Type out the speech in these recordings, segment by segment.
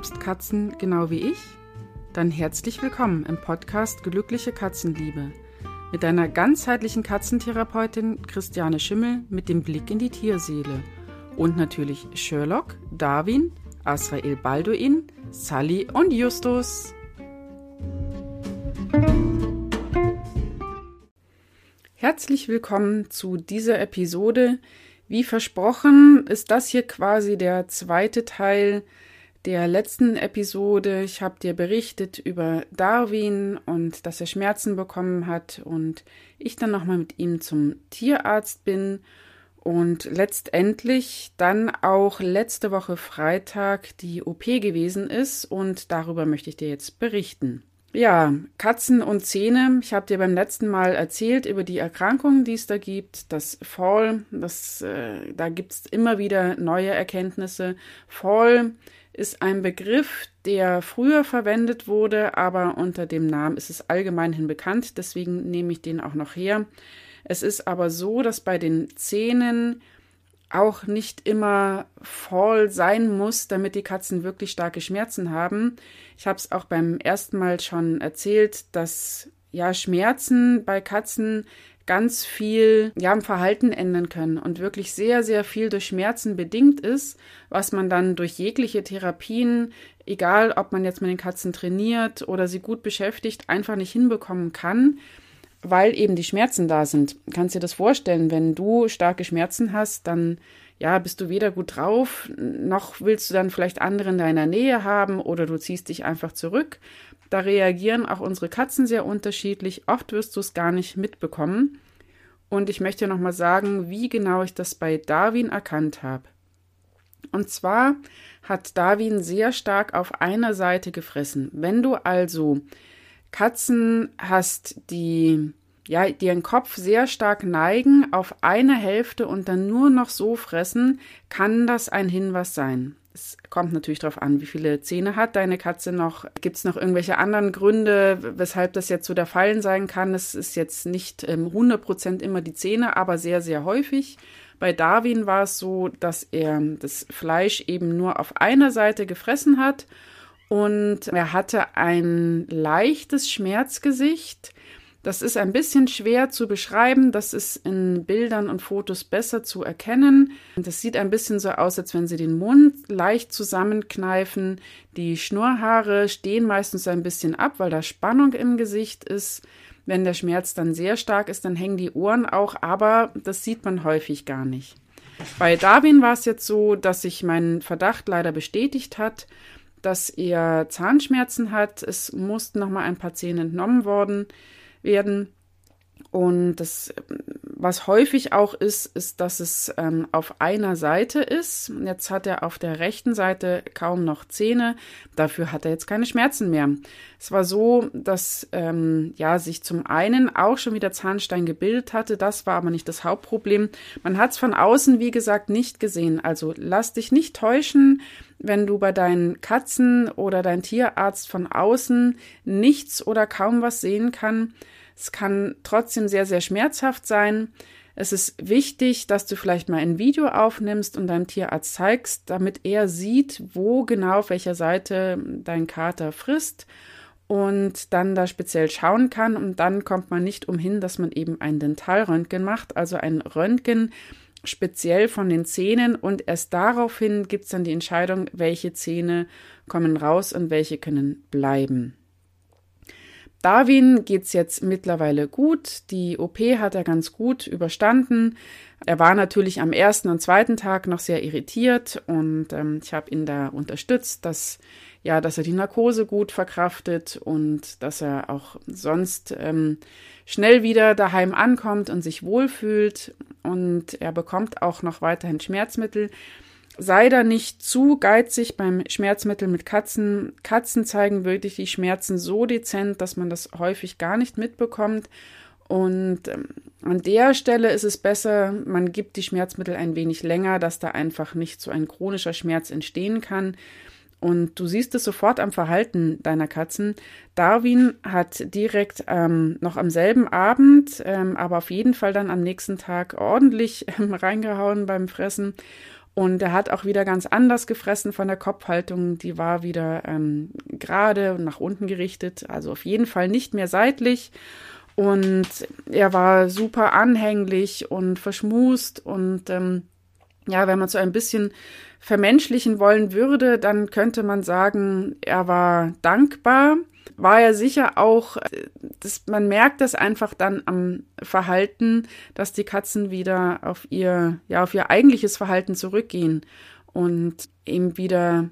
liebst Katzen genau wie ich? Dann herzlich willkommen im Podcast Glückliche Katzenliebe mit deiner ganzheitlichen Katzentherapeutin Christiane Schimmel mit dem Blick in die Tierseele und natürlich Sherlock, Darwin, Asrael Balduin, Sally und Justus. Herzlich willkommen zu dieser Episode. Wie versprochen ist das hier quasi der zweite Teil der letzten Episode. Ich habe dir berichtet über Darwin und dass er Schmerzen bekommen hat und ich dann nochmal mit ihm zum Tierarzt bin und letztendlich dann auch letzte Woche Freitag die OP gewesen ist und darüber möchte ich dir jetzt berichten. Ja, Katzen und Zähne. Ich habe dir beim letzten Mal erzählt über die Erkrankungen, die es da gibt. Das Fall, das, äh, da gibt es immer wieder neue Erkenntnisse. Fall ist ein Begriff, der früher verwendet wurde, aber unter dem Namen ist es allgemeinhin bekannt, deswegen nehme ich den auch noch her. Es ist aber so, dass bei den Zähnen auch nicht immer voll sein muss, damit die Katzen wirklich starke Schmerzen haben. Ich habe es auch beim ersten Mal schon erzählt, dass ja Schmerzen bei Katzen ganz viel ja, im Verhalten ändern können und wirklich sehr, sehr viel durch Schmerzen bedingt ist, was man dann durch jegliche Therapien, egal ob man jetzt mit den Katzen trainiert oder sie gut beschäftigt, einfach nicht hinbekommen kann, weil eben die Schmerzen da sind. Kannst dir das vorstellen, wenn du starke Schmerzen hast, dann ja, bist du weder gut drauf, noch willst du dann vielleicht andere in deiner Nähe haben oder du ziehst dich einfach zurück. Da reagieren auch unsere Katzen sehr unterschiedlich. Oft wirst du es gar nicht mitbekommen. Und ich möchte nochmal sagen, wie genau ich das bei Darwin erkannt habe. Und zwar hat Darwin sehr stark auf einer Seite gefressen. Wenn du also Katzen hast, die ja, die ihren Kopf sehr stark neigen auf eine Hälfte und dann nur noch so fressen, kann das ein Hinweis sein. Es kommt natürlich darauf an, wie viele Zähne hat deine Katze noch. Gibt es noch irgendwelche anderen Gründe, weshalb das jetzt so der Fall sein kann? Es ist jetzt nicht ähm, 100% immer die Zähne, aber sehr, sehr häufig. Bei Darwin war es so, dass er das Fleisch eben nur auf einer Seite gefressen hat und er hatte ein leichtes Schmerzgesicht das ist ein bisschen schwer zu beschreiben. Das ist in Bildern und Fotos besser zu erkennen. Das sieht ein bisschen so aus, als wenn sie den Mund leicht zusammenkneifen. Die Schnurrhaare stehen meistens ein bisschen ab, weil da Spannung im Gesicht ist. Wenn der Schmerz dann sehr stark ist, dann hängen die Ohren auch, aber das sieht man häufig gar nicht. Bei Darwin war es jetzt so, dass sich mein Verdacht leider bestätigt hat, dass er Zahnschmerzen hat. Es mussten noch mal ein paar Zähne entnommen worden werden. Und das, was häufig auch ist, ist, dass es ähm, auf einer Seite ist. Jetzt hat er auf der rechten Seite kaum noch Zähne. Dafür hat er jetzt keine Schmerzen mehr. Es war so, dass ähm, ja sich zum einen auch schon wieder Zahnstein gebildet hatte. Das war aber nicht das Hauptproblem. Man hat es von außen, wie gesagt, nicht gesehen. Also lass dich nicht täuschen wenn du bei deinen Katzen oder dein Tierarzt von außen nichts oder kaum was sehen kann. Es kann trotzdem sehr, sehr schmerzhaft sein. Es ist wichtig, dass du vielleicht mal ein Video aufnimmst und deinem Tierarzt zeigst, damit er sieht, wo genau auf welcher Seite dein Kater frisst und dann da speziell schauen kann. Und dann kommt man nicht umhin, dass man eben ein Dentalröntgen macht, also ein Röntgen, speziell von den Zähnen und erst daraufhin gibt es dann die Entscheidung, welche Zähne kommen raus und welche können bleiben. Darwin geht's jetzt mittlerweile gut. Die OP hat er ganz gut überstanden. Er war natürlich am ersten und zweiten Tag noch sehr irritiert und ähm, ich habe ihn da unterstützt, dass ja, dass er die Narkose gut verkraftet und dass er auch sonst ähm, schnell wieder daheim ankommt und sich wohlfühlt und er bekommt auch noch weiterhin Schmerzmittel. Sei da nicht zu geizig beim Schmerzmittel mit Katzen. Katzen zeigen wirklich die Schmerzen so dezent, dass man das häufig gar nicht mitbekommt. Und ähm, an der Stelle ist es besser, man gibt die Schmerzmittel ein wenig länger, dass da einfach nicht so ein chronischer Schmerz entstehen kann. Und du siehst es sofort am Verhalten deiner Katzen. Darwin hat direkt ähm, noch am selben Abend, ähm, aber auf jeden Fall dann am nächsten Tag ordentlich ähm, reingehauen beim Fressen. Und er hat auch wieder ganz anders gefressen von der Kopfhaltung. Die war wieder ähm, gerade und nach unten gerichtet, also auf jeden Fall nicht mehr seitlich. Und er war super anhänglich und verschmust. Und ähm, ja, wenn man so ein bisschen vermenschlichen wollen würde, dann könnte man sagen, er war dankbar war er sicher auch, das, man merkt das einfach dann am Verhalten, dass die Katzen wieder auf ihr, ja, auf ihr eigentliches Verhalten zurückgehen und eben wieder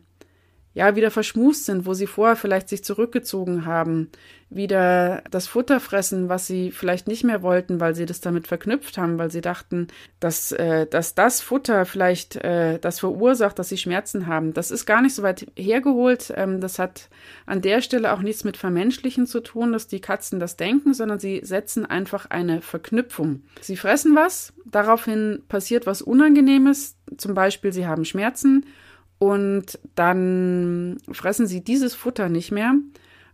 ja, wieder verschmust sind, wo sie vorher vielleicht sich zurückgezogen haben, wieder das Futter fressen, was sie vielleicht nicht mehr wollten, weil sie das damit verknüpft haben, weil sie dachten, dass, äh, dass das Futter vielleicht äh, das verursacht, dass sie Schmerzen haben. Das ist gar nicht so weit hergeholt. Ähm, das hat an der Stelle auch nichts mit Vermenschlichen zu tun, dass die Katzen das denken, sondern sie setzen einfach eine Verknüpfung. Sie fressen was, daraufhin passiert was Unangenehmes, zum Beispiel sie haben Schmerzen und dann fressen sie dieses Futter nicht mehr,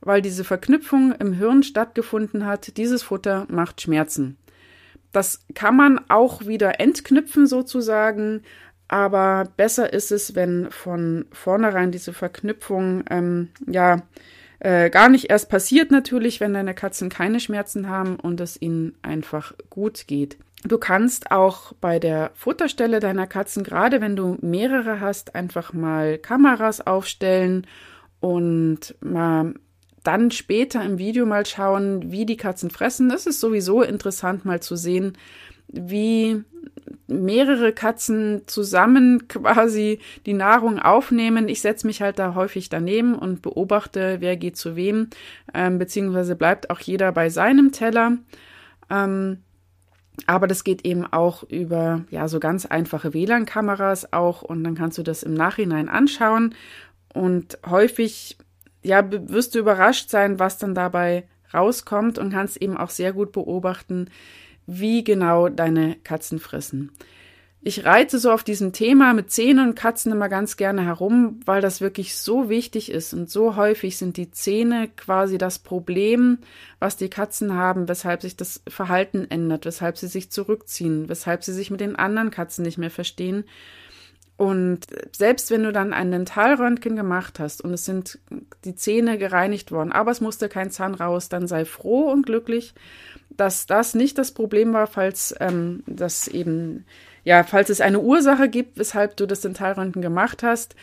weil diese Verknüpfung im Hirn stattgefunden hat. Dieses Futter macht Schmerzen. Das kann man auch wieder entknüpfen sozusagen, aber besser ist es, wenn von vornherein diese Verknüpfung ähm, ja äh, gar nicht erst passiert natürlich, wenn deine Katzen keine Schmerzen haben und es ihnen einfach gut geht. Du kannst auch bei der Futterstelle deiner Katzen, gerade wenn du mehrere hast, einfach mal Kameras aufstellen und mal dann später im Video mal schauen, wie die Katzen fressen. Das ist sowieso interessant mal zu sehen, wie mehrere Katzen zusammen quasi die Nahrung aufnehmen. Ich setze mich halt da häufig daneben und beobachte, wer geht zu wem, ähm, beziehungsweise bleibt auch jeder bei seinem Teller. Ähm, aber das geht eben auch über ja so ganz einfache WLAN-Kameras auch und dann kannst du das im Nachhinein anschauen und häufig ja wirst du überrascht sein, was dann dabei rauskommt und kannst eben auch sehr gut beobachten, wie genau deine Katzen fressen. Ich reite so auf diesem Thema mit Zähnen und Katzen immer ganz gerne herum, weil das wirklich so wichtig ist und so häufig sind die Zähne quasi das Problem, was die Katzen haben, weshalb sich das Verhalten ändert, weshalb sie sich zurückziehen, weshalb sie sich mit den anderen Katzen nicht mehr verstehen. Und selbst wenn du dann ein Dentalröntgen gemacht hast und es sind die Zähne gereinigt worden, aber es musste kein Zahn raus, dann sei froh und glücklich, dass das nicht das Problem war, falls ähm, das eben ja, falls es eine Ursache gibt, weshalb du das Dentalröntgen gemacht hast,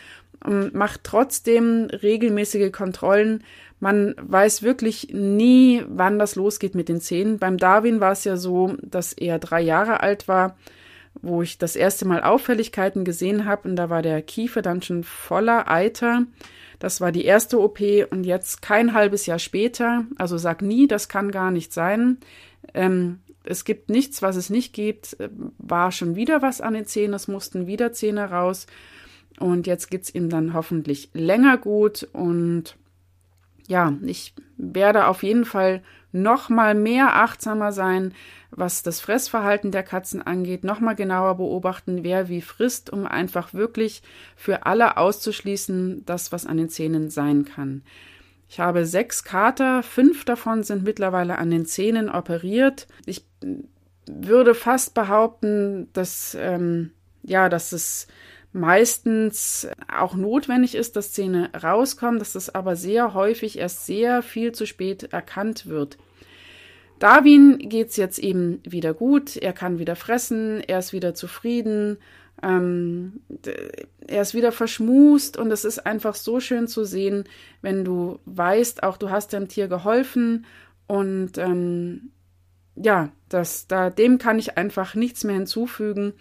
ähm, mach trotzdem regelmäßige Kontrollen. Man weiß wirklich nie, wann das losgeht mit den Zähnen. Beim Darwin war es ja so, dass er drei Jahre alt war, wo ich das erste Mal Auffälligkeiten gesehen habe und da war der Kiefer dann schon voller Eiter. Das war die erste OP und jetzt kein halbes Jahr später, also sag nie, das kann gar nicht sein. Ähm, es gibt nichts, was es nicht gibt, äh, war schon wieder was an den Zähnen, es mussten wieder Zähne raus. Und jetzt geht es ihm dann hoffentlich länger gut. Und ja, ich werde auf jeden Fall noch mal mehr achtsamer sein, was das Fressverhalten der Katzen angeht, noch mal genauer beobachten, wer wie frisst, um einfach wirklich für alle auszuschließen, das, was an den Zähnen sein kann. Ich habe sechs Kater, fünf davon sind mittlerweile an den Zähnen operiert. Ich würde fast behaupten, dass ähm, ja, dass es meistens auch notwendig ist, dass Zähne rauskommen, dass das aber sehr häufig erst sehr viel zu spät erkannt wird. Darwin geht's jetzt eben wieder gut, er kann wieder fressen, er ist wieder zufrieden, ähm, er ist wieder verschmust und es ist einfach so schön zu sehen, wenn du weißt, auch du hast dem Tier geholfen und ähm, ja, das, da, dem kann ich einfach nichts mehr hinzufügen.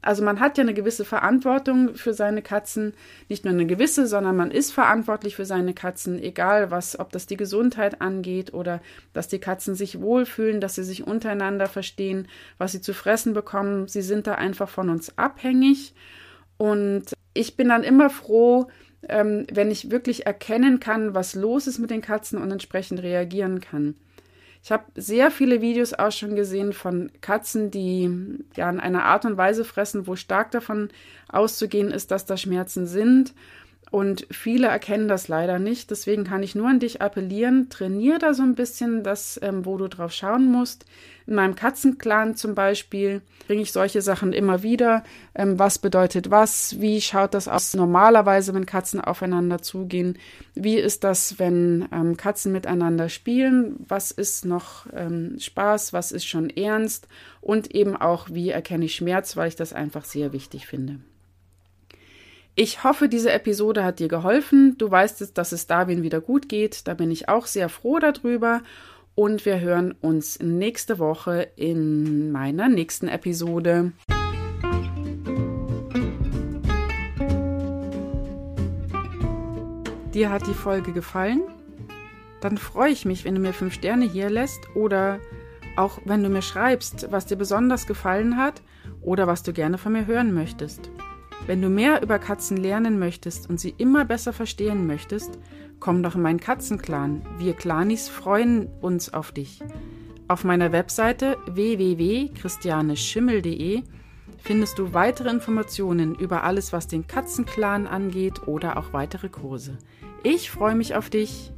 Also man hat ja eine gewisse Verantwortung für seine Katzen, nicht nur eine gewisse, sondern man ist verantwortlich für seine Katzen, egal was, ob das die Gesundheit angeht oder dass die Katzen sich wohlfühlen, dass sie sich untereinander verstehen, was sie zu fressen bekommen. Sie sind da einfach von uns abhängig. Und ich bin dann immer froh, ähm, wenn ich wirklich erkennen kann, was los ist mit den Katzen und entsprechend reagieren kann. Ich habe sehr viele Videos auch schon gesehen von Katzen, die ja in einer Art und Weise fressen, wo stark davon auszugehen ist, dass da Schmerzen sind. Und viele erkennen das leider nicht. Deswegen kann ich nur an dich appellieren. Trainier da so ein bisschen das, ähm, wo du drauf schauen musst. In meinem Katzenclan zum Beispiel bringe ich solche Sachen immer wieder. Ähm, was bedeutet was? Wie schaut das aus normalerweise, wenn Katzen aufeinander zugehen? Wie ist das, wenn ähm, Katzen miteinander spielen? Was ist noch ähm, Spaß? Was ist schon ernst? Und eben auch, wie erkenne ich Schmerz, weil ich das einfach sehr wichtig finde. Ich hoffe, diese Episode hat dir geholfen. Du weißt jetzt, dass es Darwin wieder gut geht. Da bin ich auch sehr froh darüber. Und wir hören uns nächste Woche in meiner nächsten Episode. Dir hat die Folge gefallen? Dann freue ich mich, wenn du mir fünf Sterne hier lässt oder auch wenn du mir schreibst, was dir besonders gefallen hat oder was du gerne von mir hören möchtest. Wenn du mehr über Katzen lernen möchtest und sie immer besser verstehen möchtest, komm doch in meinen Katzenclan. Wir Clanis freuen uns auf dich. Auf meiner Webseite www.christianeschimmel.de findest du weitere Informationen über alles, was den Katzenclan angeht oder auch weitere Kurse. Ich freue mich auf dich.